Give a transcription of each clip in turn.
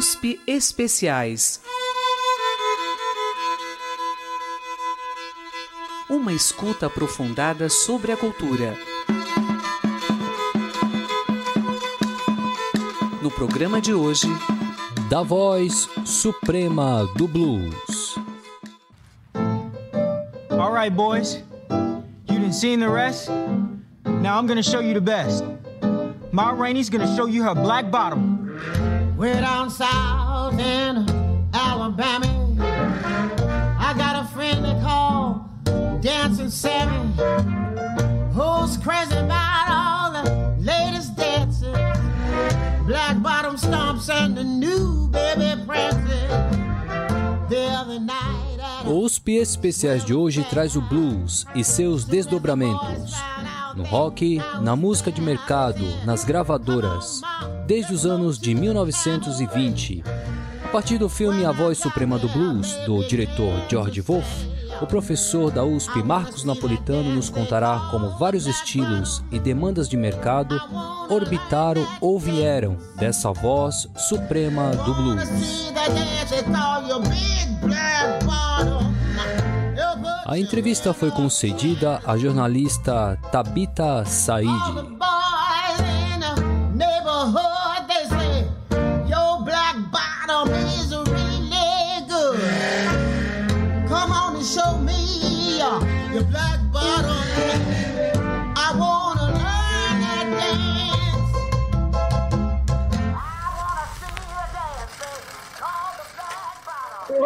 USP Especiais. Uma escuta aprofundada sobre a cultura. No programa de hoje, da voz suprema do blues. All right, boys. You didn't see the rest? Now I'm gonna show you the best. Ma Rainey's gonna show you her black bottom. Way down south in Alabama, I got a friend they call Dancing Sammy, who's crazy about all the latest dances. Black bottom stomps and the new baby prances. O USP Especiais de hoje traz o blues e seus desdobramentos. No rock, na música de mercado, nas gravadoras, desde os anos de 1920. A partir do filme A Voz Suprema do Blues, do diretor George Wolfe, o professor da USP Marcos Napolitano nos contará como vários estilos e demandas de mercado orbitaram ou vieram dessa voz suprema do blues. A entrevista foi concedida à jornalista Tabita Said.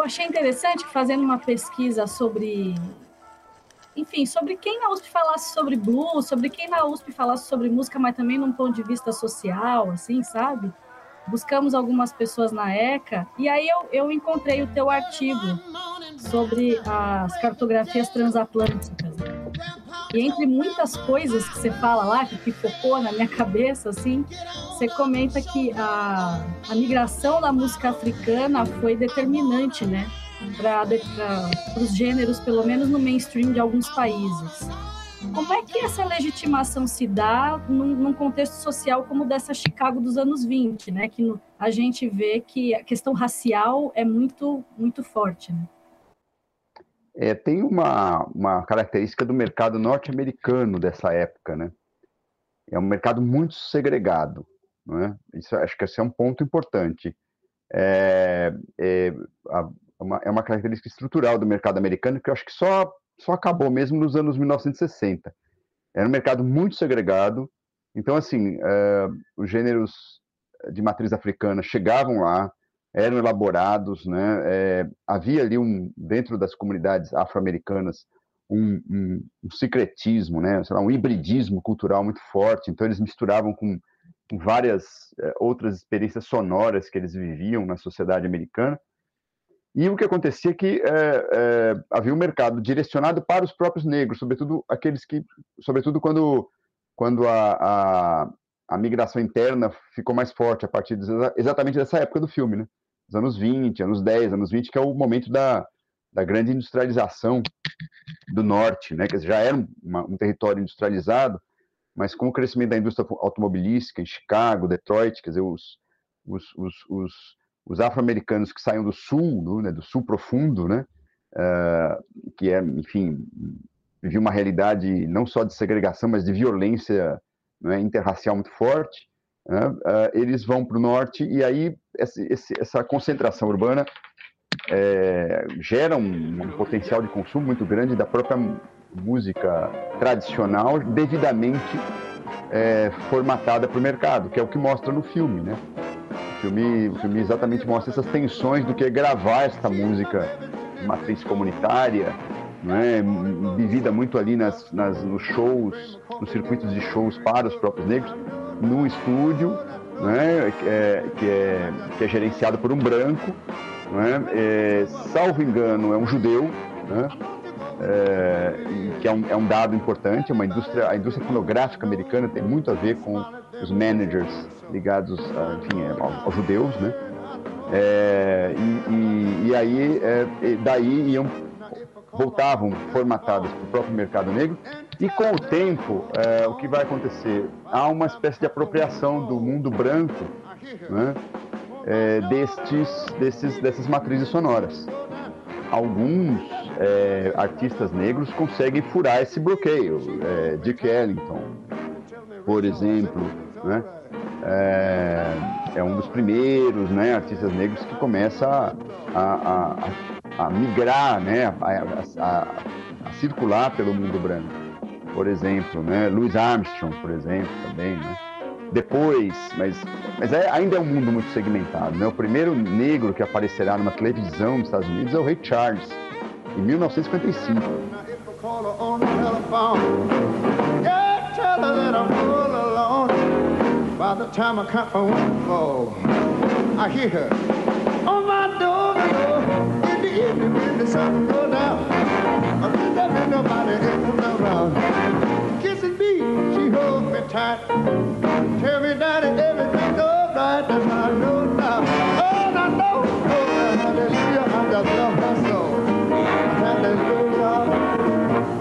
Achei interessante fazendo uma pesquisa sobre enfim, sobre quem na USP falasse sobre blues, sobre quem na USP falasse sobre música, mas também num ponto de vista social, assim, sabe? Buscamos algumas pessoas na ECA e aí eu, eu encontrei o teu artigo sobre as cartografias transatlânticas. E entre muitas coisas que você fala lá, que focou na minha cabeça, assim, você comenta que a, a migração da música africana foi determinante, né? para os gêneros, pelo menos no mainstream de alguns países. Como é que essa legitimação se dá num, num contexto social como dessa Chicago dos anos 20, né? Que no, a gente vê que a questão racial é muito, muito forte, né? É, tem uma, uma característica do mercado norte-americano dessa época, né? É um mercado muito segregado, não é? Isso, acho que esse é um ponto importante. É, é, a, uma, é uma característica estrutural do mercado americano que eu acho que só, só acabou mesmo nos anos 1960. Era um mercado muito segregado, então, assim, uh, os gêneros de matriz africana chegavam lá, eram elaborados, né? É, havia ali um dentro das comunidades afro-americanas um, um, um, secretismo, né? Lá, um hibridismo cultural muito forte. Então eles misturavam com, com várias é, outras experiências sonoras que eles viviam na sociedade americana. E o que acontecia é que é, é, havia um mercado direcionado para os próprios negros, sobretudo aqueles que, sobretudo quando, quando a, a, a migração interna ficou mais forte a partir de, exatamente dessa época do filme, né? Os anos 20, anos 10, anos 20, que é o momento da, da grande industrialização do norte, né? Que já era uma, um território industrializado, mas com o crescimento da indústria automobilística em Chicago, Detroit, quer dizer, os, os, os, os os afro-americanos que saem do sul, do, né, do sul profundo, né, uh, que é, enfim, vive uma realidade não só de segregação, mas de violência né, interracial muito forte, né, uh, eles vão para o norte e aí essa concentração urbana é, gera um, um, potencial de consumo muito grande da própria música tradicional, devidamente é, formatada para o mercado, que é o que mostra no filme, né? filme, o filme exatamente mostra essas tensões do que é gravar esta música de matriz comunitária, né, vivida muito ali nas, nas, nos shows, nos circuitos de shows para os próprios negros, num estúdio, né, que, é, que, é, que é gerenciado por um branco, né, é, salvo engano, é um judeu, né, é, que é um, é um, dado importante, é uma indústria, a indústria fonográfica americana tem muito a ver com os managers ligados, a, enfim, é, aos, aos judeus, né? É, e, e, e, aí, é, daí iam, voltavam formatadas para o próprio mercado negro, e com o tempo, é, o que vai acontecer? Há uma espécie de apropriação do mundo branco, né? é, destes, desses, dessas matrizes sonoras. Alguns é, artistas negros conseguem furar esse bloqueio. Dick Ellington, por exemplo, né? é, é, um dos primeiros né, artistas negros que começa a, a, a, a migrar, né, a, circular pelo mundo branco. Por exemplo, né, Louis Armstrong, por exemplo, também. Né? Depois, mas, mas é, ainda é um mundo muito segmentado. Né? O primeiro negro que aparecerá numa televisão nos Estados Unidos é o Ray Charles, em 1955. By sun go down. I think there ain't nobody in around. Kissing me, she holds me tight. Tell me, Daddy, everything's alright, and I know now. Oh, I know, oh, hallelujah, I just love her so. Hallelujah,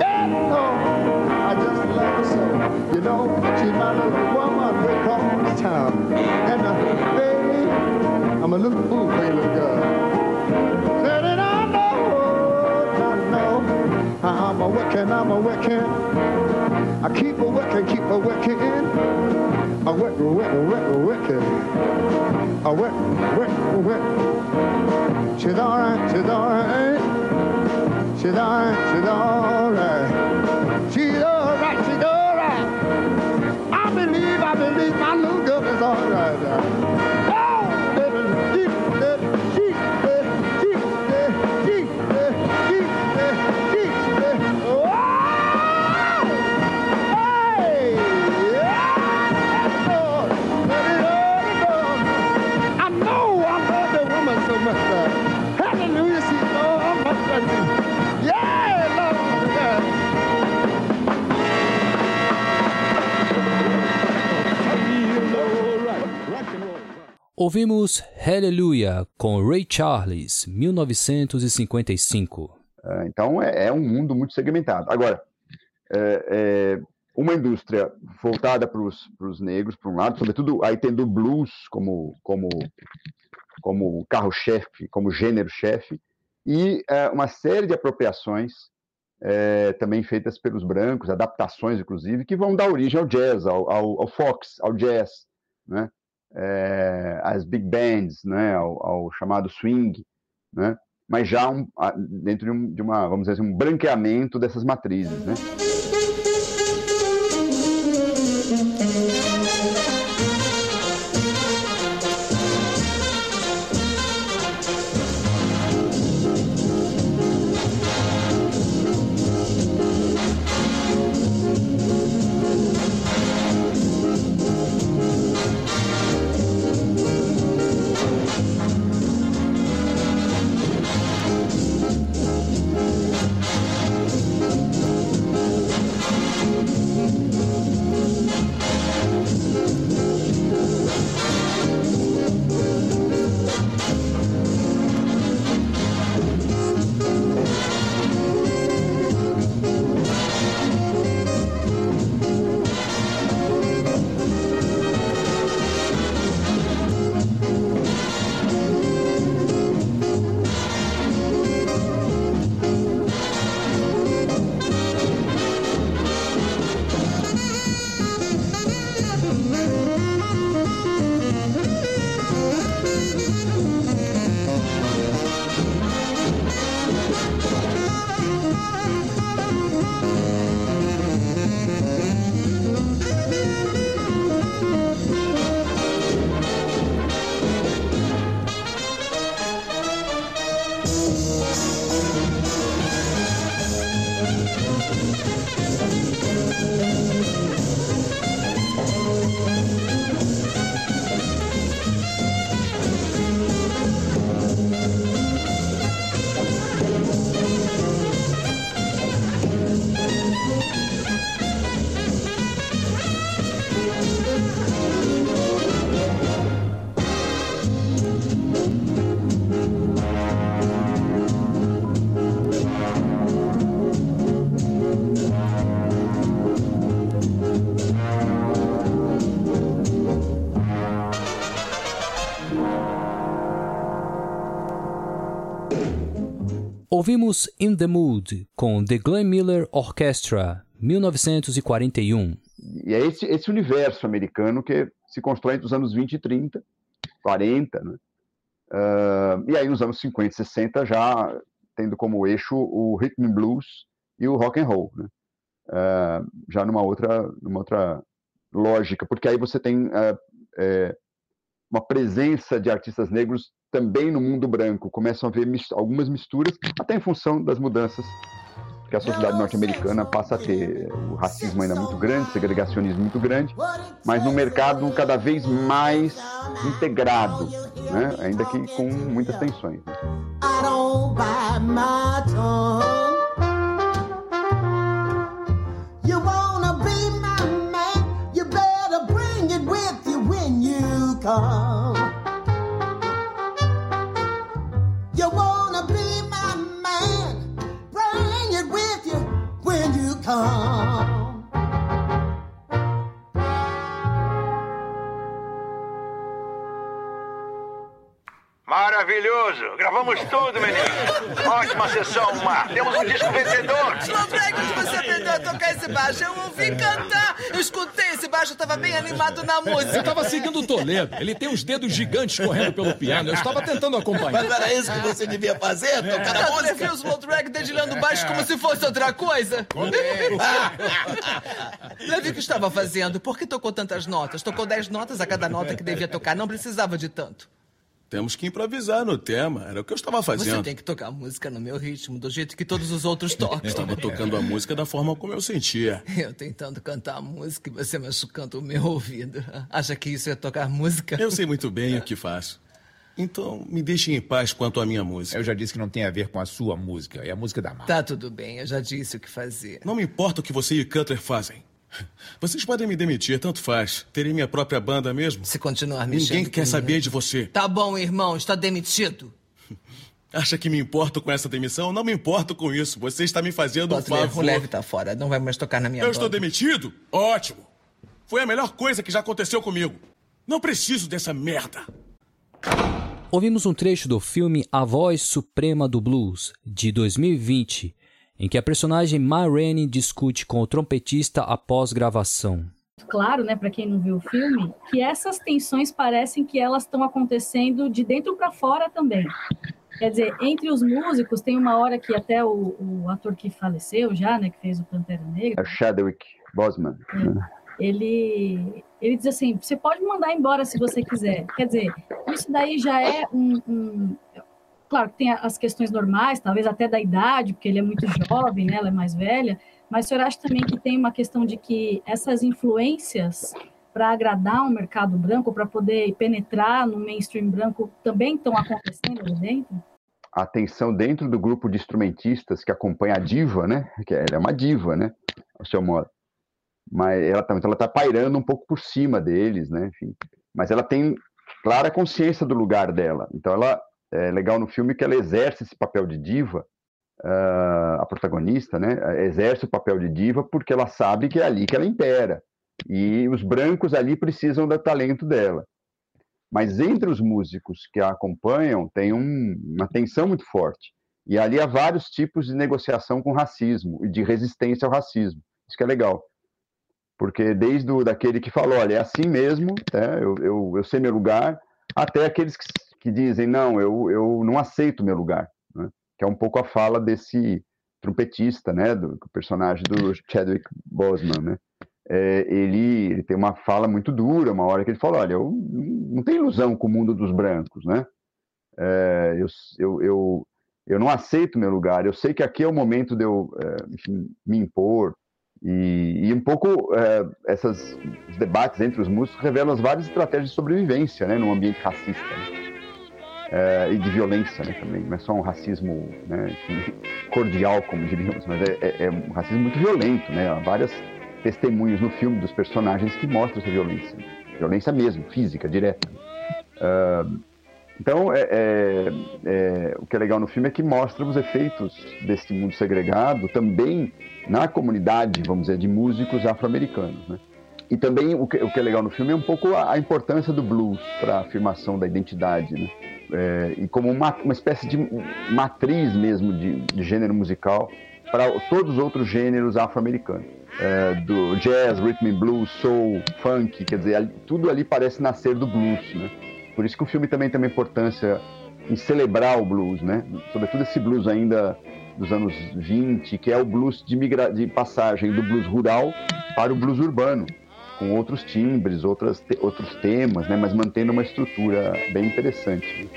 yeah, oh, I just love her so. You know, she's my little woman with town. And uh, baby, I'm a little fool for you, little girl. I'm a working. I keep a working, keep a working. I work, work, work, working. I work, work, work. She's all right, she's all right. She's all right, she's all right. She's all right, she's all right. I believe, I believe my little girl is all right. Ouvimos Hallelujah com Ray Charles, 1955. É, então é, é, um mundo muito segmentado. Agora, é, é uma indústria voltada para os negros, por um lado, sobretudo aí tendo blues como, como, como carro-chefe, como gênero-chefe, e é, uma série de apropriações é, também feitas pelos brancos, adaptações, inclusive, que vão dar origem ao jazz, ao, ao, ao fox, ao jazz, né? É, as big bands, né, ao, ao, chamado swing, né, mas já um, dentro de, um, de, uma, vamos dizer assim, um branqueamento dessas matrizes, né. Ouvimos In the Mood com The Glenn Miller Orchestra, 1941. E é esse, esse universo americano que se constrói entre os anos 20 e 30, 40, né? Uh, e aí nos anos 50 e 60 já tendo como eixo o rhythm and blues e o rock and roll, né? uh, já numa outra, numa outra lógica, porque aí você tem uh, uma presença de artistas negros também no mundo branco, começam a haver mis algumas misturas, até em função das mudanças que a sociedade norte-americana passa a ter. O racismo ainda muito grande, o segregacionismo muito grande, mas no mercado cada vez mais integrado, né? ainda que com muitas tensões. Né? come. You Maravilhoso! Gravamos tudo, menino! Ótima sessão, Mar! Temos um disco vencedor! Slowdrag, onde você aprendeu a tocar esse baixo? Eu ouvi cantar! Eu escutei esse baixo, estava bem animado na música! Eu estava seguindo o Toledo. Ele tem os dedos gigantes correndo pelo piano. Eu estava tentando acompanhar. Mas era isso que você devia fazer? Tocar a música? Você viu o Slowdrag dedilhando baixo como se fosse outra coisa? Levi, o que estava fazendo? Por que tocou tantas notas? Tocou dez notas a cada nota que devia tocar. Não precisava de tanto. Temos que improvisar no tema. Era o que eu estava fazendo. Você tem que tocar a música no meu ritmo, do jeito que todos os outros tocam. Eu estava tocando a música da forma como eu sentia. Eu tentando cantar a música e você machucando o meu ouvido. Acha que isso é tocar música? Eu sei muito bem o que faço. Então, me deixe em paz quanto à minha música. Eu já disse que não tem a ver com a sua música, é a música da Marta. Tá tudo bem, eu já disse o que fazer. Não me importa o que você e Cutler fazem. Vocês podem me demitir, tanto faz. Terei minha própria banda mesmo. Se continuar mexendo Ninguém quer saber de você. Tá bom, irmão, está demitido. Acha que me importo com essa demissão? Não me importo com isso. Você está me fazendo Butler, um favor. O Leve tá fora. Não vai mais tocar na minha Eu banda. estou demitido? Ótimo. Foi a melhor coisa que já aconteceu comigo. Não preciso dessa merda. Ouvimos um trecho do filme A Voz Suprema do Blues, de 2020, em que a personagem Ma Rainey discute com o trompetista após gravação. Claro, né, para quem não viu o filme, que essas tensões parecem que elas estão acontecendo de dentro para fora também. Quer dizer, entre os músicos tem uma hora que até o, o ator que faleceu já, né, que fez o Pantera Negra, é Chadwick Boseman. É ele, ele diz assim: você pode mandar embora se você quiser. Quer dizer, isso daí já é um, um claro que tem as questões normais, talvez até da idade, porque ele é muito jovem, né, ela é mais velha, mas o senhor acha também que tem uma questão de que essas influências para agradar um mercado branco, para poder penetrar no mainstream branco, também estão acontecendo ali dentro? A atenção dentro do grupo de instrumentistas que acompanha a diva, né? Que ela é uma diva, né? Ao seu modo. Mas ela está então ela tá pairando um pouco por cima deles, né? Enfim. Mas ela tem clara consciência do lugar dela. Então ela é legal no filme que ela exerce esse papel de diva, uh, a protagonista, né? Exerce o papel de diva porque ela sabe que é ali que ela impera. E os brancos ali precisam do talento dela. Mas entre os músicos que a acompanham tem um, uma tensão muito forte. E ali há vários tipos de negociação com racismo e de resistência ao racismo. Isso que é legal. Porque desde o, daquele que falou, olha, é assim mesmo, né? eu, eu, eu sei meu lugar, até aqueles que que dizem, não, eu, eu não aceito meu lugar, né? que é um pouco a fala desse trompetista, né, do, do personagem do Chadwick Boseman, né? É, ele, ele, tem uma fala muito dura, uma hora que ele fala, olha, eu não tenho ilusão com o mundo dos brancos, né? É, eu, eu, eu, eu não aceito meu lugar, eu sei que aqui é o momento de eu, é, enfim, me impor, e, e, um pouco é, essas, os debates entre os músicos revelam as várias estratégias de sobrevivência, né, num ambiente racista. Né? É, e de violência né, também. Não é só um racismo né, cordial, como diríamos, mas é, é, é, um racismo muito violento. Né? Há várias testemunhos no filme dos personagens que mostram essa violência. Violência mesmo, física, direta. Uh, então, é, é, é, o que é legal no filme é que mostra os efeitos desse mundo segregado também na comunidade, vamos dizer, de músicos afro-americanos. Né? E também o que, o que, é legal no filme é um pouco a, a importância do blues para a afirmação da identidade, né? É, e como uma, uma espécie de matriz mesmo de, de gênero musical para todos os outros gêneros afro-americanos. É, do jazz, rhythm and blues, soul, funk, quer dizer, tudo ali parece nascer do blues, né? Por isso que o filme também tem uma importância em celebrar o blues, né? Sobretudo esse blues ainda dos anos 20, que é o blues de, migra... de passagem do blues rural para o blues urbano, com outros timbres, outras outros temas, né? Mas mantendo uma estrutura bem interessante.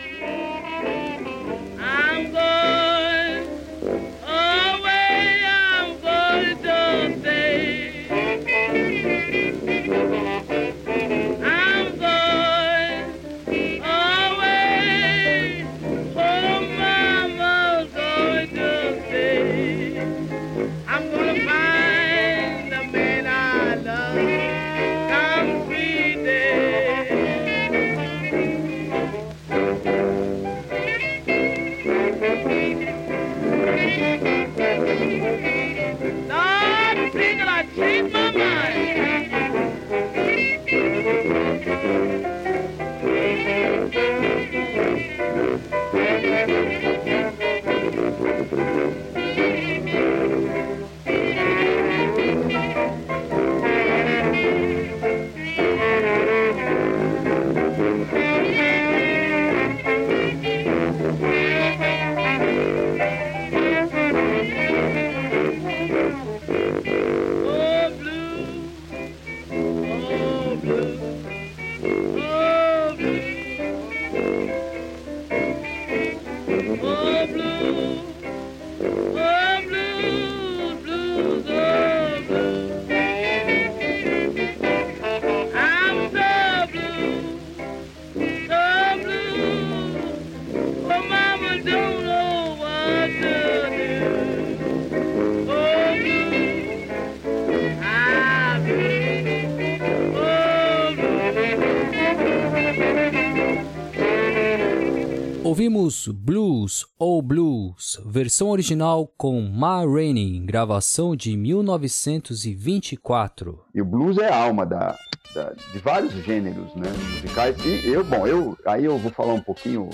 Blues ou Blues, versão original com Ma Rainey, gravação de 1924. E o blues é a alma da, da, de vários gêneros né, musicais. E eu, bom, eu aí eu vou falar um pouquinho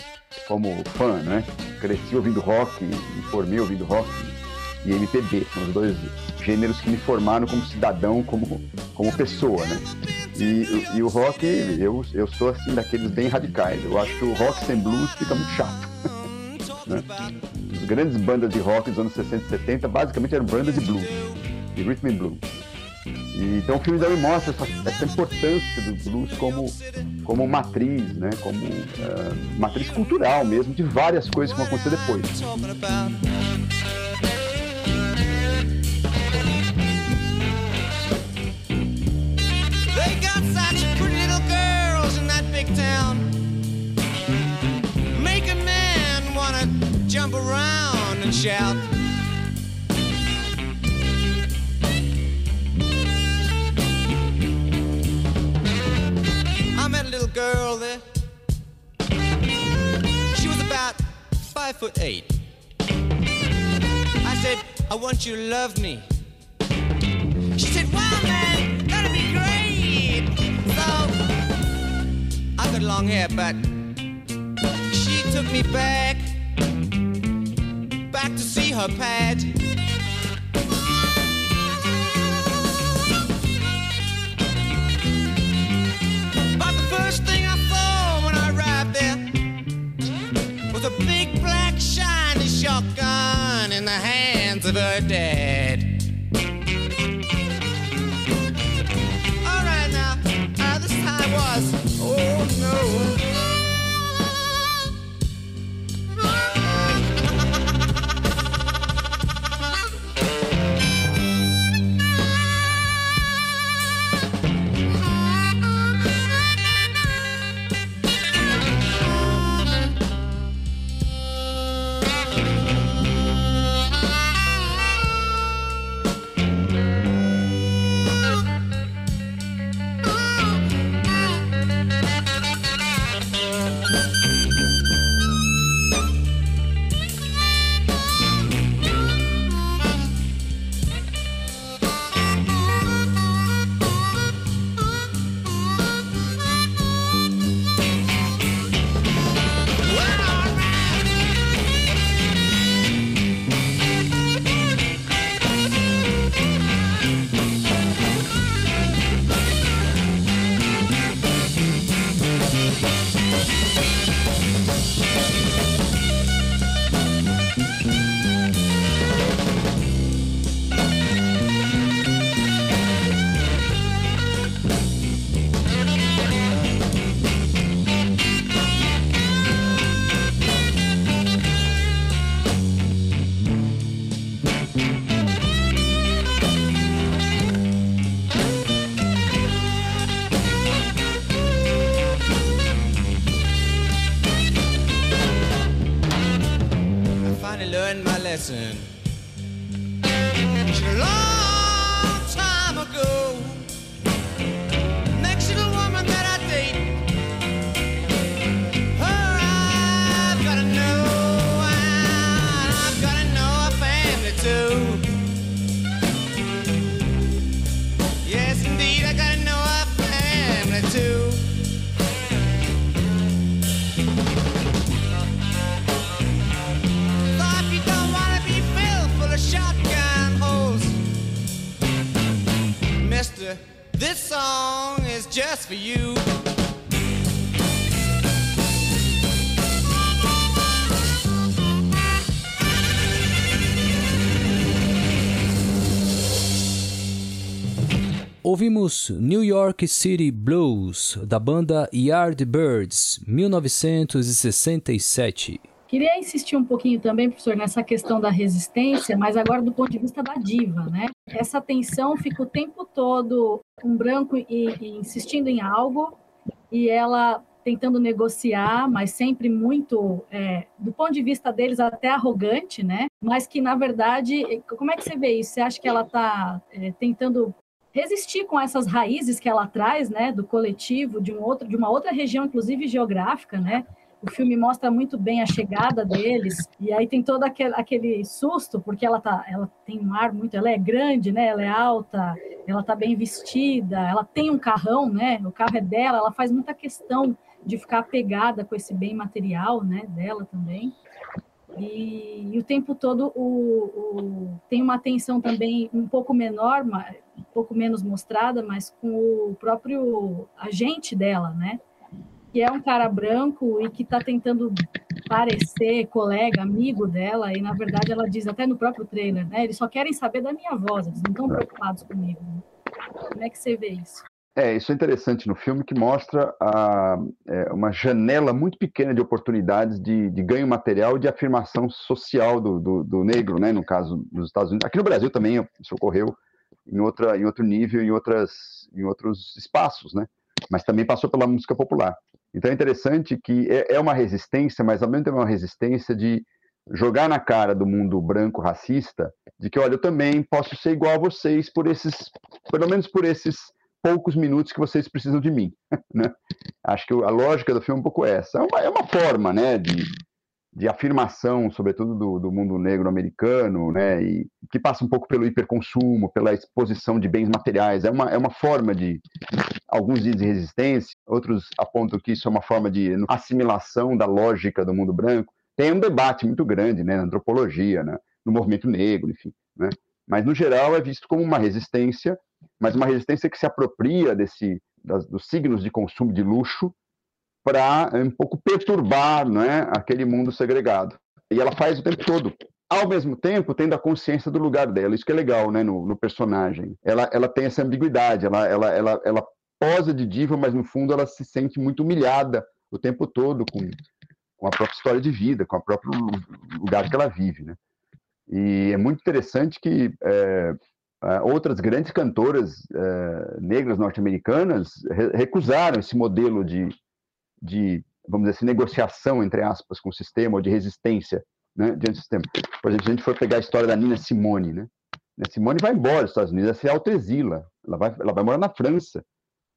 como fã, né? Cresci ouvindo rock, me formei ouvindo rock e MPB, são os dois gêneros que me formaram como cidadão, como, como pessoa, né? E, e, o rock, eu, eu sou assim daqueles bem radicais. Eu acho que o rock sem blues fica muito chato. né? As grandes bandas de rock dos anos 60 e 70 basicamente eram bandas de blues, de rhythm and blues. E, então o filme também mostra essa, essa, importância do blues como, como matriz, né? como uh, matriz cultural mesmo, de várias coisas que vão acontecer depois. Jump around and shout. I met a little girl there. She was about five foot eight. I said, I want you to love me. Got long hair, but she took me back back to see her pad. But the first thing I saw when I arrived there was a big black shiny shotgun in the hands of her dad. Ouvimos New York City Blues, da banda Yardbirds, 1967. Queria insistir um pouquinho também, professor, nessa questão da resistência, mas agora do ponto de vista da diva, né? Essa tensão fica o tempo todo um branco e, e insistindo em algo e ela tentando negociar, mas sempre muito, é, do ponto de vista deles, até arrogante, né? Mas que, na verdade, como é que você vê isso? Você acha que ela está é, tentando resistir com essas raízes que ela traz, né, do coletivo, de um outro, de uma outra região, inclusive geográfica, né? O filme mostra muito bem a chegada deles e aí tem todo aquele, aquele susto porque ela tá, ela tem um ar muito, ela é grande, né? Ela é alta, ela tá bem vestida, ela tem um carrão, né? O carro é dela, ela faz muita questão de ficar apegada com esse bem material, né? Dela também. E, e o tempo todo o, o, tem uma atenção também um pouco menor, um pouco menos mostrada, mas com o próprio agente dela, né? Que é um cara branco e que está tentando parecer colega, amigo dela, e na verdade ela diz até no próprio trailer, né? Eles só querem saber da minha voz, eles não estão preocupados comigo. Né? Como é que você vê isso? É, isso é interessante no filme que mostra a, é, uma janela muito pequena de oportunidades de, de ganho material e de afirmação social do, do, do, negro, né, no caso dos Estados Unidos. Aqui no Brasil também isso ocorreu em, outra, em outro nível, em, outras, em outros espaços, né, mas também passou pela música popular. Então é interessante que é, é uma resistência, mas ao mesmo tempo é uma resistência de jogar na cara do mundo branco racista de que, olha, eu também posso ser igual a vocês por esses, pelo menos por esses poucos minutos que vocês precisam de mim. Né? Acho que a lógica do filme é um pouco essa. É uma, é uma forma né, de, de afirmação, sobretudo do, do mundo negro americano, né, e que passa um pouco pelo hiperconsumo, pela exposição de bens materiais. É uma, é uma forma de. Alguns dizem resistência, outros apontam que isso é uma forma de assimilação da lógica do mundo branco. Tem um debate muito grande né, na antropologia, né, no movimento negro, enfim. Né? Mas, no geral, é visto como uma resistência mas uma resistência que se apropria desse, das, dos signos de consumo de luxo para um pouco perturbar né, aquele mundo segregado. E ela faz o tempo todo. Ao mesmo tempo, tendo a consciência do lugar dela. Isso que é legal né, no, no personagem. Ela, ela tem essa ambiguidade. Ela, ela, ela, ela posa de diva, mas no fundo ela se sente muito humilhada o tempo todo com, com a própria história de vida, com o próprio lugar que ela vive. Né? E é muito interessante que é, Uh, outras grandes cantoras uh, negras norte-americanas re recusaram esse modelo de, de, vamos dizer assim, negociação, entre aspas, com o sistema, ou de resistência né, diante do sistema. Por exemplo, se a gente for pegar a história da Nina Simone, né? Nina Simone vai embora dos Estados Unidos, ela se autoexila, ela vai, ela vai morar na França,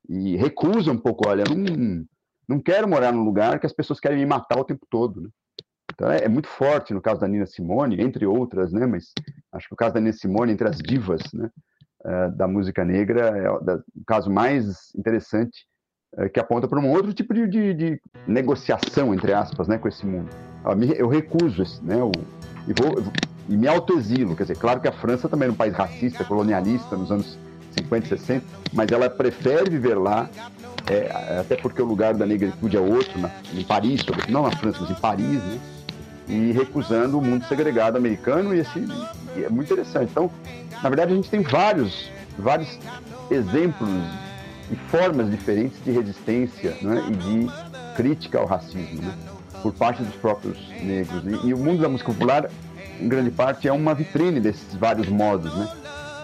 e recusa um pouco, olha, não, não quero morar num lugar que as pessoas querem me matar o tempo todo, né? Então é, é, muito forte no caso da Nina Simone, entre outras, né? Mas acho que o caso da Nina Simone entre as divas, né? Uh, da música negra é o, caso mais interessante uh, que aponta para um outro tipo de, de, de, negociação entre aspas, né, com esse mundo. Eu recuso esse, né? E vou e me autoexilo, quer dizer, claro que a França também era um país racista, colonialista nos anos 50 e 60, mas ela prefere viver lá é, até porque o lugar da negritude é outro, na, em Paris, não na França, mas em Paris, né? E recusando o mundo segregado americano e esse e é muito interessante. Então, na verdade, a gente tem vários, vários exemplos e formas diferentes de resistência né, e de crítica ao racismo né, por parte dos próprios negros. E, e, o mundo da música popular, em grande parte, é uma vitrine desses vários modos, né?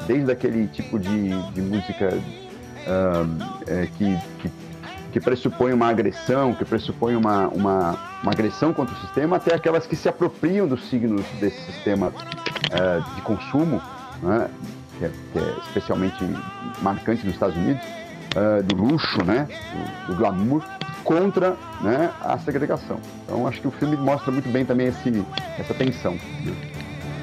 Desde aquele tipo de, de música uh, é, que, que que pressupõem uma agressão, que pressupõem uma, uma, uma agressão contra o sistema, até aquelas que se apropriam dos signos desse sistema uh, de consumo, né, que, é, que, é, especialmente marcante nos Estados Unidos, uh, do luxo, né, do, do, glamour, contra né, a segregação. Então acho que o filme mostra muito bem também esse, essa tensão. Né,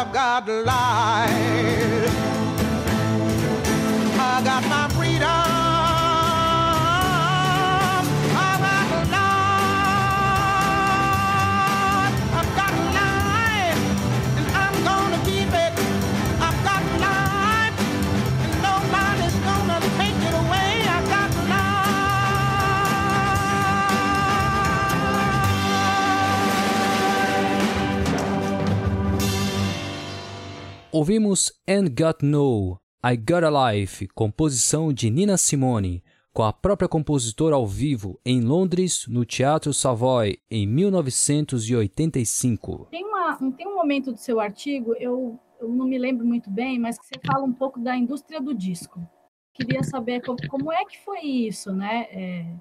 I've got life. Ouvimos And Got No, I Got a Life, composição de Nina Simone, com a própria compositora ao vivo em Londres, no Teatro Savoy, em 1985. Tem, uma, tem um momento do seu artigo, eu, eu não me lembro muito bem, mas que você fala um pouco da indústria do disco. Queria saber como, como é que foi isso, né? É,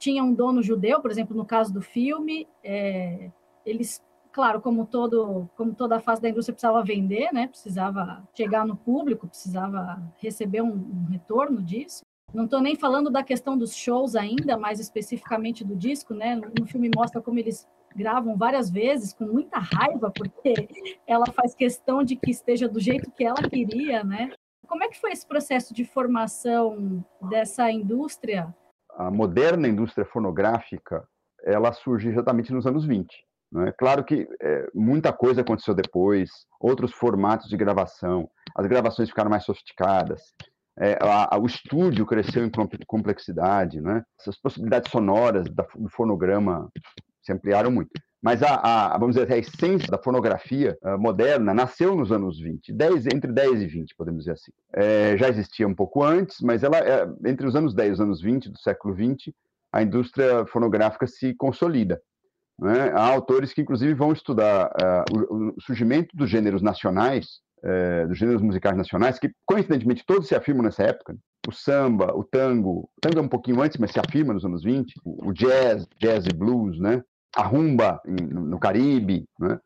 tinha um dono judeu, por exemplo, no caso do filme, é, eles claro, como todo, como toda a fase da indústria precisava vender, né? Precisava chegar no público, precisava receber um, um retorno disso. Não estou nem falando da questão dos shows ainda, mais especificamente do disco, né? No, filme mostra como eles gravam várias vezes com muita raiva, porque ela faz questão de que esteja do jeito que ela queria, né? Como é que foi esse processo de formação dessa indústria? A moderna indústria fonográfica, ela surge exatamente nos anos 20. É? Claro que é, muita coisa aconteceu depois, outros formatos de gravação, as gravações ficaram mais sofisticadas, é, a, a, o estúdio cresceu em complexidade, né? essas possibilidades sonoras da, do fonograma se ampliaram muito. Mas a, a, vamos dizer, a essência da fonografia uh, moderna nasceu nos anos 20, 10, entre 10 e 20, podemos dizer assim. É, já existia um pouco antes, mas ela, é, entre os anos 10 e os anos 20 do século 20, a indústria fonográfica se consolida. Né? Há autores que, inclusive, vão estudar uh, o, o, surgimento dos gêneros nacionais, uh, dos gêneros musicais nacionais, que, coincidentemente, todos se afirmam nessa época. Né? O samba, o tango, o tango é um pouquinho antes, mas se afirma nos anos 20. O, jazz, jazz e blues, né? a rumba no, Caribe. Né?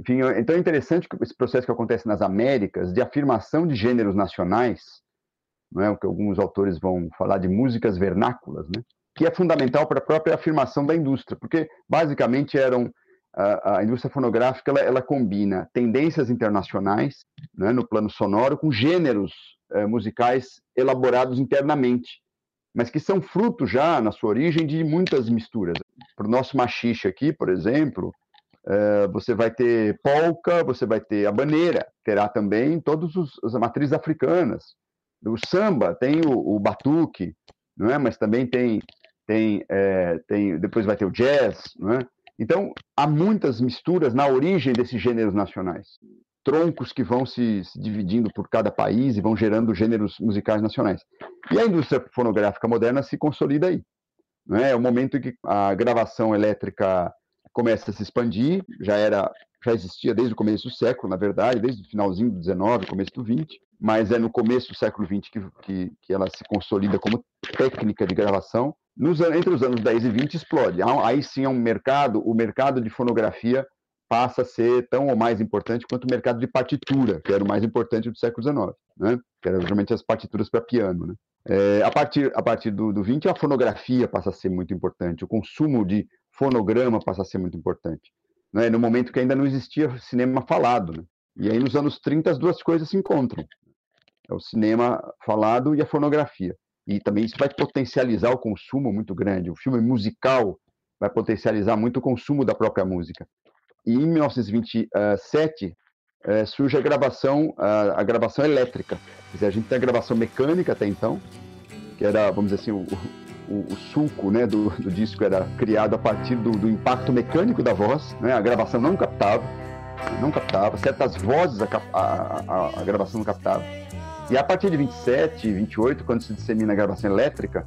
Enfim, então é interessante esse processo que acontece nas Américas de afirmação de gêneros nacionais, não é o que alguns autores vão falar de músicas vernáculas, né? Que é fundamental para a própria afirmação da indústria, porque basicamente eram a, a indústria fonográfica ela, ela, combina tendências internacionais né, no plano sonoro com gêneros eh, musicais elaborados internamente, mas que são fruto já na sua origem de muitas misturas. Para o nosso machixe aqui, por exemplo, eh, você vai ter polca, você vai ter a baneira, terá também todas as matrizes africanas. O samba tem o, o batuque, não é? mas também tem tem, é, tem, depois vai ter o jazz, né? Então, há muitas misturas na origem desses gêneros nacionais. Troncos que vão se, se, dividindo por cada país e vão gerando gêneros musicais nacionais. E a indústria fonográfica moderna se consolida aí. Né? É o momento em que a gravação elétrica começa a se expandir, já era já existia desde o começo do século, na verdade, desde o finalzinho do 19, começo do 20, mas é no começo do século 20 que, que, que ela se consolida como técnica de gravação nos, entre os anos 10 e 20 explode. Aí sim é um mercado, o mercado de fonografia passa a ser tão ou mais importante quanto o mercado de partitura, que era o mais importante do século XIX, né? que eram geralmente as partituras para piano. Né? É, a partir, a partir do, do 20, a fonografia passa a ser muito importante, o consumo de fonograma passa a ser muito importante. Né? No momento que ainda não existia cinema falado. Né? E aí, nos anos 30, as duas coisas se encontram. É o cinema falado e a fonografia e também isso vai potencializar o consumo muito grande. O filme musical vai potencializar muito o consumo da própria música. E em 1927, é, surge a gravação, a, a, gravação elétrica. Quer dizer, a gente tem a gravação mecânica até então, que era, vamos dizer assim, o, o, o sulco né, do, do, disco era criado a partir do, do impacto mecânico da voz, né, a gravação não captava, não captava, certas vozes a, a, a, gravação não captava. E a partir de 27, 28, quando se dissemina a gravação elétrica,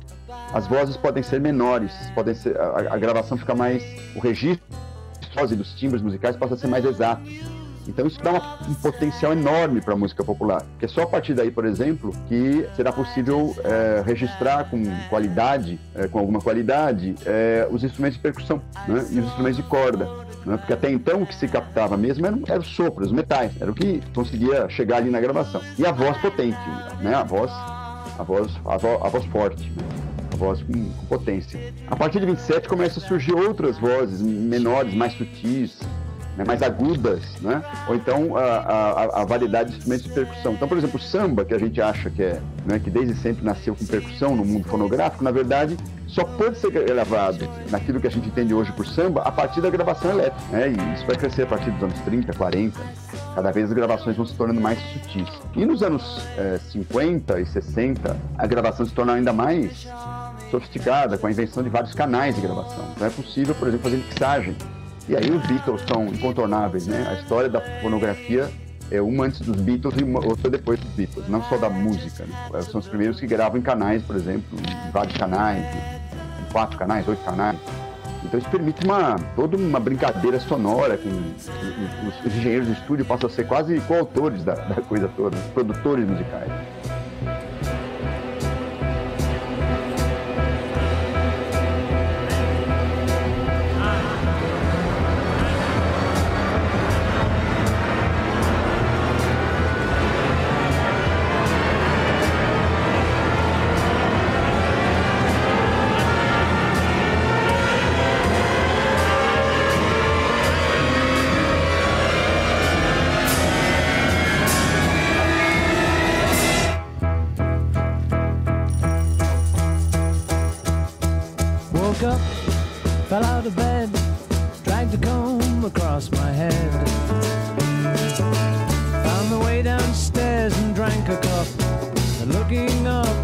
as vozes podem ser menores, podem ser, a, a gravação fica mais, o registro dos timbres musicais passa a ser mais exato. Então isso dá uma, um potencial enorme para a música popular, porque é só a partir daí, por exemplo, que será possível é, registrar com qualidade, é, com alguma qualidade, é, os instrumentos de percussão né, e os instrumentos de corda. Né, porque até então o que se captava mesmo era, era o sopro, os metais, era o que conseguia chegar ali na gravação. E a voz potente, né, a voz, a voz, a voz, a voz forte. Né, a voz com, com potência. A partir de 27 começam a surgir outras vozes menores, mais sutis, né, mais agudas, né? ou então a, a, a, variedade de instrumentos de percussão. Então, por exemplo, o samba, que a gente acha que é, né, que desde sempre nasceu com percussão no mundo fonográfico, na verdade, só pode ser gravado naquilo que a gente entende hoje por samba a partir da gravação elétrica. Né? E isso vai crescer a partir dos anos 30, 40. Cada vez as gravações vão se tornando mais sutis. E nos anos é, 50 e 60, a gravação se torna ainda mais sofisticada, com a invenção de vários canais de gravação. Então é possível, por exemplo, fazer mixagem e aí os Beatles são incontornáveis, né? A história da fonografia é uma antes dos Beatles e uma, outra depois dos Beatles, não só da música. Né? São os primeiros que gravam em canais, por exemplo, em vários canais, em quatro canais, oito canais. Então isso permite uma, toda uma brincadeira sonora com os, os engenheiros de estúdio passam a ser quase coautores da, da coisa toda, produtores musicais. woke up, fell out of bed, dragged a comb across my head. Found the way downstairs and drank a cup. And looking up,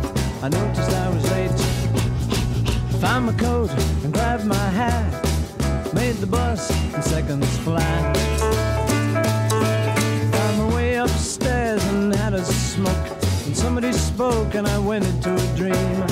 I noticed I was late. Found my coat and grabbed my hat. Made the bus in seconds flat. Found my way upstairs and had a smoke. And somebody spoke and I went into a dream.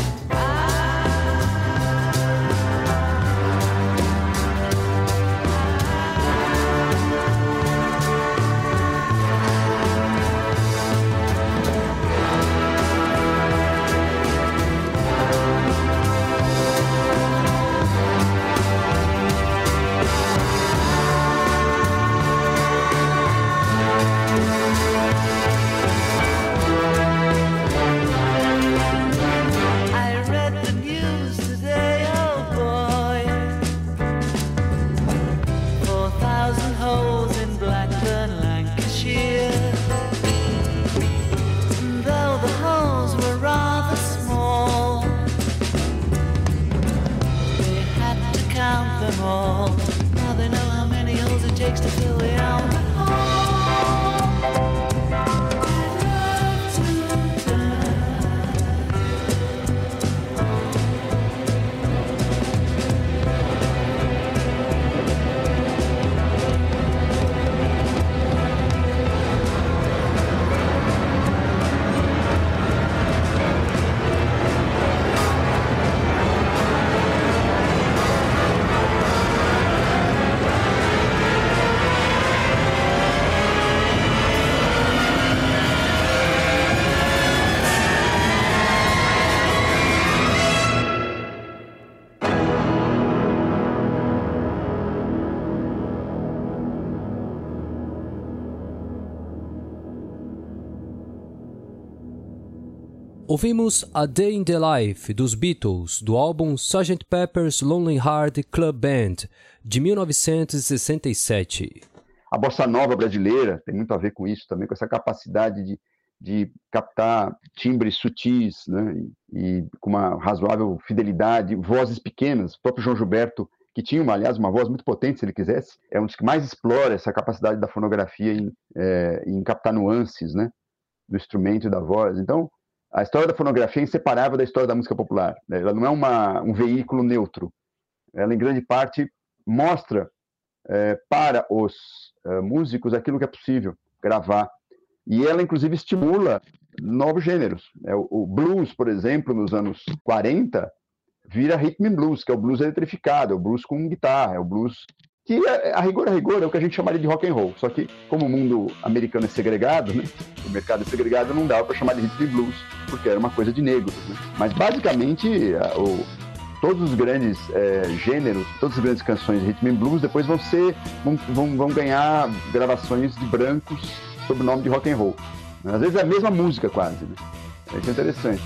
Ouvimos A Day in the Life dos Beatles, do álbum Sgt. Pepper's Lonely Heart Club Band, de 1967. A bossa nova brasileira tem muito a ver com isso também, com essa capacidade de, de captar timbres sutis né, e, e, com uma razoável fidelidade, vozes pequenas. O próprio João Gilberto que tinha, uma, aliás, uma voz muito potente, se ele quisesse, é um dos que mais explora essa capacidade da fonografia em, é, em captar nuances, né, do instrumento e da voz. Então, a história da fonografia é inseparável da história da música popular. Né? Ela não é uma, um veículo neutro. Ela, em grande parte, mostra é, para os é, músicos aquilo que é possível gravar. E ela, inclusive, estimula novos gêneros. É, o blues, por exemplo, nos anos 40, vira rhythm blues, que é o blues eletrificado, é o blues com guitarra, é o blues que a rigor a rigor é o que a gente chamaria de rock and roll. Só que como o mundo americano é segregado, né? O mercado é segregado, não dava para chamar de rhythm blues, porque era uma coisa de negros. Né? Mas basicamente o, todos os grandes é, gêneros, todas as grandes canções de rhythm blues depois vão ser vão, vão, vão ganhar gravações de brancos sob o nome de rock and roll. Às vezes é a mesma música quase. Né? É interessante.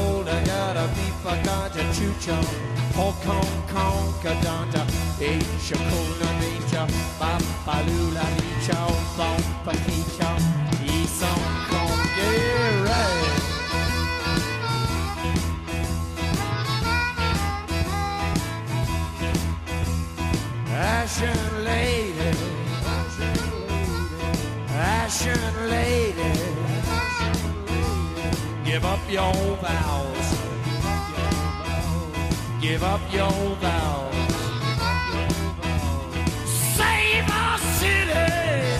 older gotta be faganta chucha Hokon konkadanta Isha kuna nicha Bapalula nicha Bom pakicha Isong kongere Ashen lady Ashen lady. Ashen lady. Give up your vows. Give up your vows. Save our city.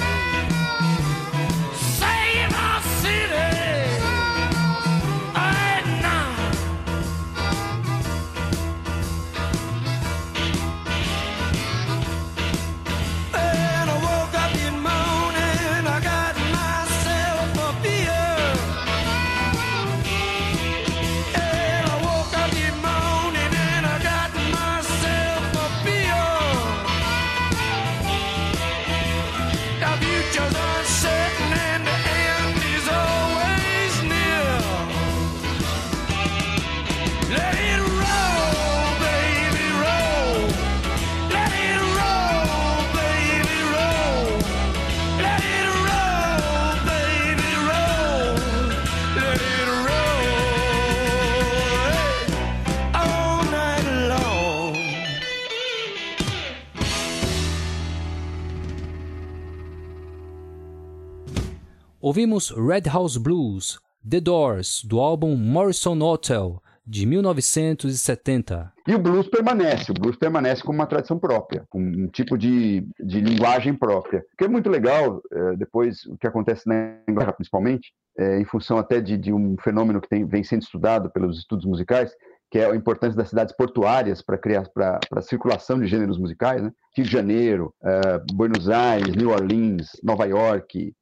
Ouvimos Red House Blues, The Doors, do álbum Morrison Hotel, de 1970. E o blues permanece, o blues permanece como uma tradição própria, com um tipo de, de linguagem própria. O que é muito legal, é, depois, o que acontece na Inglaterra principalmente, é, em função até de, de um fenômeno que tem, vem sendo estudado pelos estudos musicais, que é a importância das cidades portuárias para criar para a circulação de gêneros musicais, né? Rio de Janeiro, uh, Buenos Aires, New Orleans, Nova York,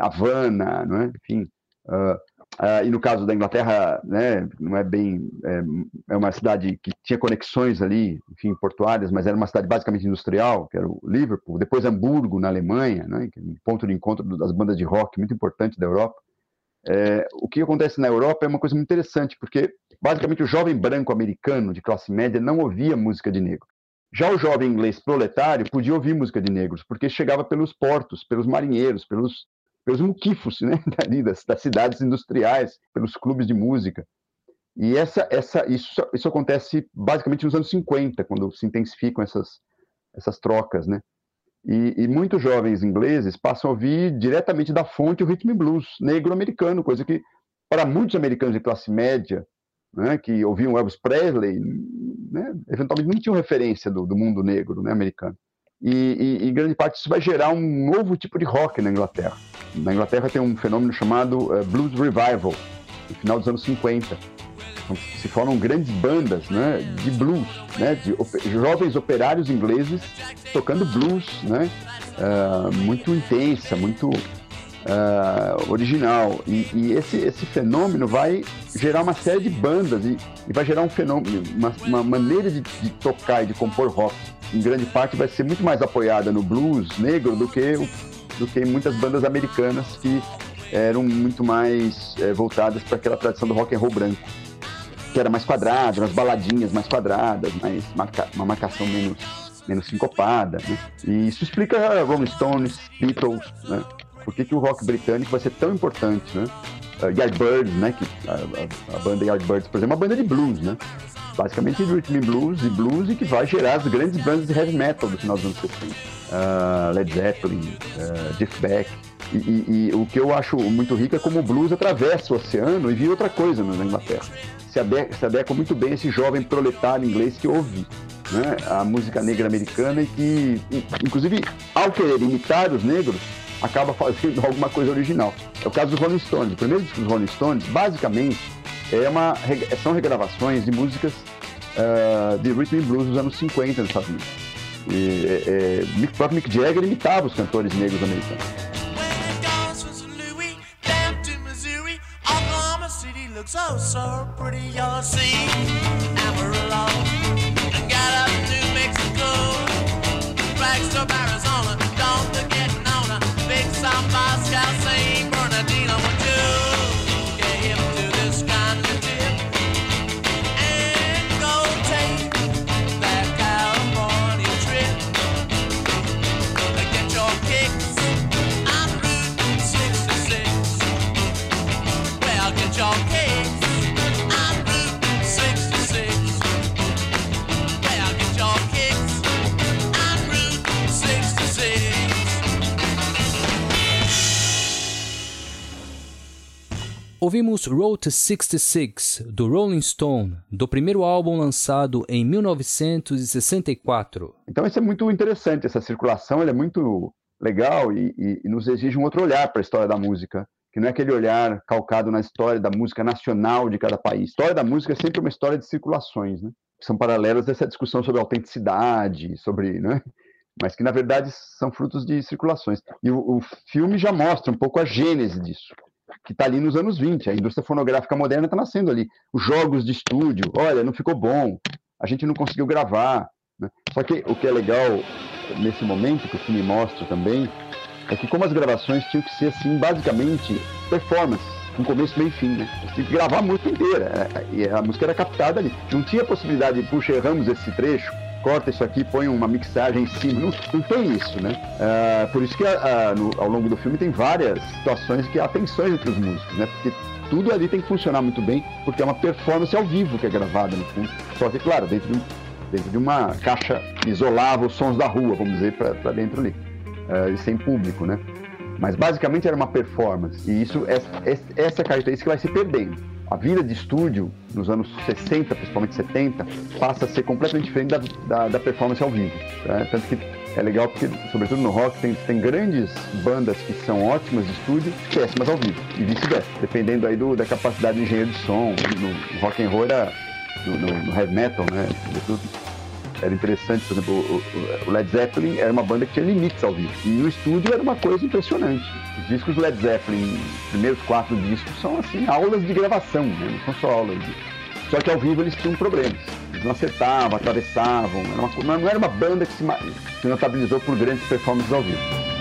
Havana, não é? enfim. Uh, e no caso da Inglaterra, né, não é bem é, é, uma cidade que tinha conexões ali, enfim, portuárias, mas era uma cidade basicamente industrial, que era o Liverpool. Depois Hamburgo na Alemanha, né, é um ponto de encontro das bandas de rock muito importante da Europa. É, o que acontece na Europa é uma coisa muito interessante, porque basicamente o jovem branco americano de classe média não ouvia música de negro. Já o jovem inglês proletário podia ouvir música de negros, porque chegava pelos portos, pelos marinheiros, pelos, pelos muquifos né, dali, das, das cidades industriais, pelos clubes de música. E essa, essa, isso, isso acontece basicamente nos anos 50, quando se intensificam essas, essas trocas, né? E, e, muitos jovens ingleses passam a ouvir diretamente da fonte o rhythm blues negro-americano, coisa que para muitos americanos de classe média, né, que ouviam Elvis Presley, né, eventualmente não tinham referência do, do mundo negro né, americano. E, e, em grande parte isso vai gerar um novo tipo de rock na Inglaterra. Na Inglaterra tem um fenômeno chamado uh, Blues Revival, no final dos anos 50. Então, se formam grandes bandas né, de blues, né, de op jovens operários ingleses tocando blues, né, uh, muito intensa, muito uh, original. E, e, esse, esse fenômeno vai gerar uma série de bandas e, e vai gerar um fenômeno, uma, uma maneira de, de, tocar e de compor rock. Em grande parte vai ser muito mais apoiada no blues negro do que, do que muitas bandas americanas que eram muito mais é, voltadas para aquela tradição do rock and roll branco que era mais quadrado, umas baladinhas mais quadradas, mais marca, uma marcação menos, menos sincopada. Né? E isso explica Rolling Stones, Beatles, né? Por que, que o rock britânico vai ser tão importante, né? Uh, Yardbirds, né? Que a, a, a, banda Yardbirds, por exemplo, é uma banda de blues, né? Basicamente rhythm blues e blues e que vai gerar as grandes bandas de heavy metal do final dos anos 60. Uh, ah, Led Zeppelin, uh, Jeff Beck. E, e, e, o que eu acho muito rico é como o blues atravessa o oceano e vira outra coisa na Inglaterra se adequa, se adequa muito bem esse jovem proletário inglês que ouve né, a música negra americana e que, inclusive, ao querer imitar os negros, acaba fazendo alguma coisa original. É o caso dos Rolling Stones. O primeiro disco dos Rolling Stones, basicamente, é uma, são regravações de músicas uh, de rhythm and blues dos anos 50 nos Estados Unidos. E, é, é, o próprio Mick Jagger imitava os cantores negros americanos. oh so pretty, you'll see. Amarillo, and got up New Mexico, Flagstaff, Arizona. Don't forget Nona, big Ouvimos Route 66, do Rolling Stone, do primeiro álbum lançado em 1964. Então isso é muito interessante, essa circulação é muito legal e, e, e nos exige um outro olhar para a história da música, que não é aquele olhar calcado na história da música nacional de cada país. A história da música é sempre uma história de circulações, né? que são paralelas dessa discussão sobre autenticidade, sobre... Né? mas que na verdade são frutos de circulações. E o, o filme já mostra um pouco a gênese disso que está ali nos anos 20. A indústria fonográfica moderna está nascendo ali. Os jogos de estúdio, olha, não ficou bom, a gente não conseguiu gravar. Né? Só que o que é legal nesse momento, que o filme mostra também, é que como as gravações tinham que ser, assim, basicamente performance, com começo, meio e fim, né? Você tinha que gravar a música inteira, é, e a música era captada ali. Não tinha possibilidade de, puxa, erramos esse trecho, corta isso aqui, põe uma mixagem em cima. Não, não tem isso, né? Uh, por isso que uh, no, ao longo do filme tem várias situações que há tensões entre os músicos, né? Porque tudo ali tem que funcionar muito bem, porque é uma performance ao vivo que é gravada no fundo. Só que, claro, dentro de, dentro de uma caixa isolava os sons da rua, vamos dizer, para dentro ali. E sem público, né? Mas basicamente era uma performance. E isso, essa, essa característica vai se perdendo a vida de estúdio nos anos 60, principalmente 70, passa a ser completamente diferente da, da, da performance ao vivo. Né? Tanto que é legal porque, sobretudo no rock, tem, tem grandes bandas que são ótimas de estúdio, péssimas ao vivo, e vice-versa, dependendo aí do, da capacidade do engenheiro de som. No rock and roll era, no, no, no heavy metal, né? Sobretudo, era interessante, por exemplo, o Led Zeppelin era uma banda que tinha limites ao vivo. E no estúdio era uma coisa impressionante os discos Led Zeppelin, os primeiros quatro discos, são assim, aulas de gravação, né? não são só aulas. De... Só que ao vivo eles tinham problemas. Eles não acertavam, atravessavam, era uma, não era uma banda que se, se notabilizou por grandes performances ao vivo.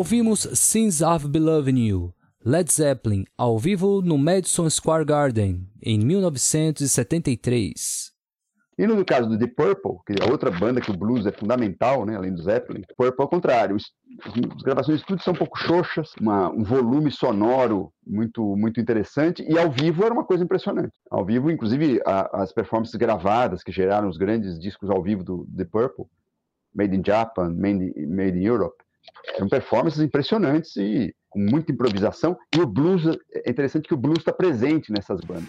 Ouvimos Since I've Been Loving You, Led Zeppelin, ao vivo no Madison Square Garden, em 1973. E no caso do Deep Purple, que é outra banda que o blues é fundamental, né, além do Zeppelin, Purple ao contrário, as gravações de estúdio são um pouco xoxas, uma- um volume sonoro muito muito interessante, e ao vivo era uma coisa impressionante. Ao vivo, inclusive, a- as performances gravadas que geraram os grandes discos ao vivo do Deep Purple, Made in Japan, Made in, Made in Europe, eram performances impressionantes e com muita improvisação, e o blues, é interessante que o blues está presente nessas bandas.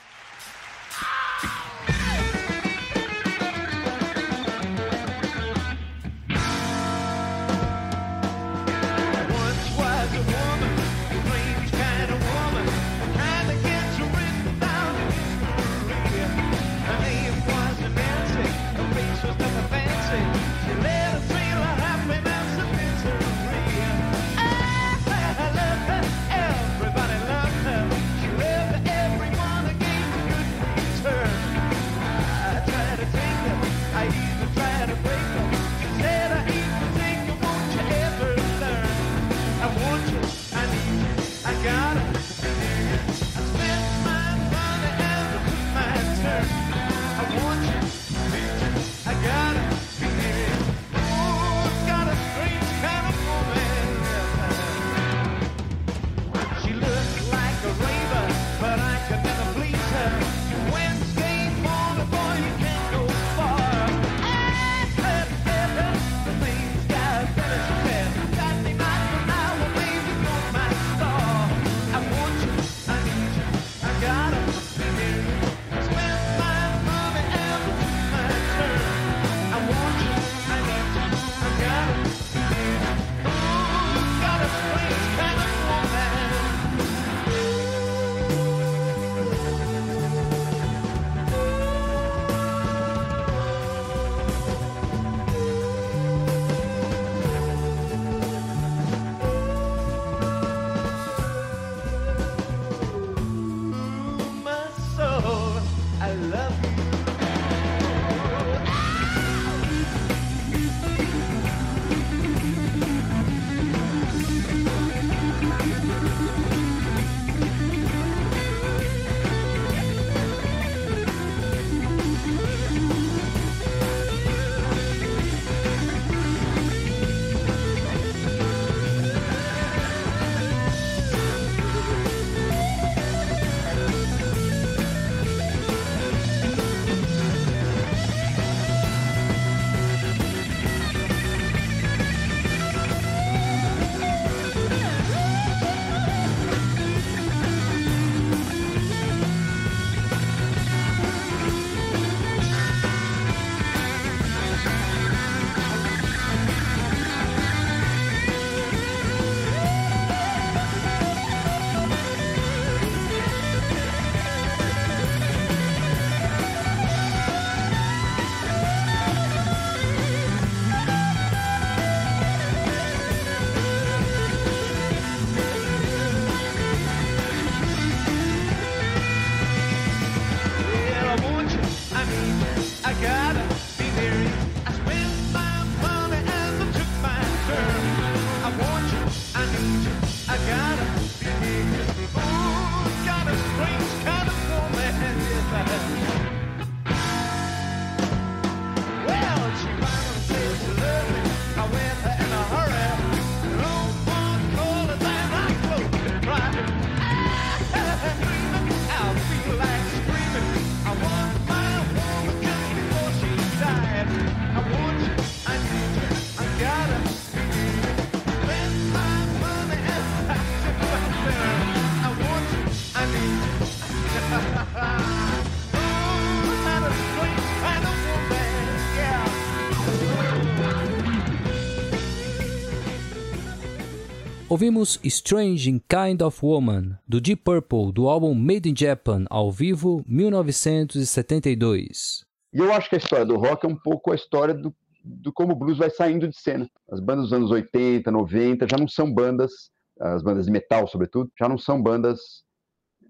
Ouvimos Strange Kind of Woman, do Deep Purple, do álbum Made in Japan, ao vivo, 1972. E eu acho que a história do rock é um pouco a história do, do como o blues vai saindo de cena. As bandas dos anos 80, 90 já não são bandas, as bandas de metal, sobretudo, já não são bandas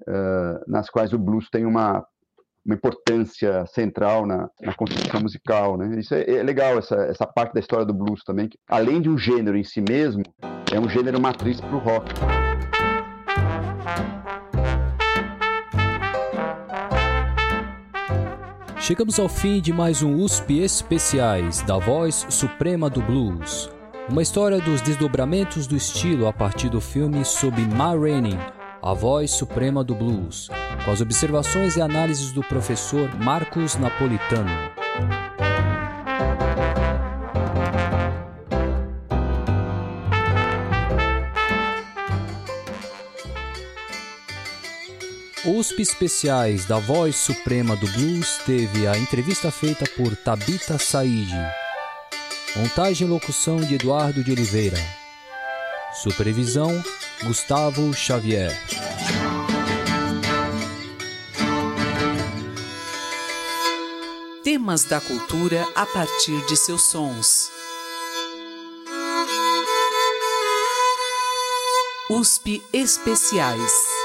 uh, nas quais o blues tem uma, uma importância central na, na construção musical. Né? Isso é, é legal, essa, essa parte da história do blues também, que, além de um gênero em si mesmo, é um gênero matriz para o rock. Chegamos ao fim de mais um USP Especiais da Voz Suprema do Blues. Uma história dos desdobramentos do estilo a partir do filme sobre Ma Rainey, a voz suprema do blues, com as observações e análises do professor Marcos Napolitano. USP Especiais da Voz Suprema do Blues teve a entrevista feita por Tabita Said. Montagem e locução de Eduardo de Oliveira. Supervisão Gustavo Xavier. Temas da cultura a partir de seus sons. USP Especiais.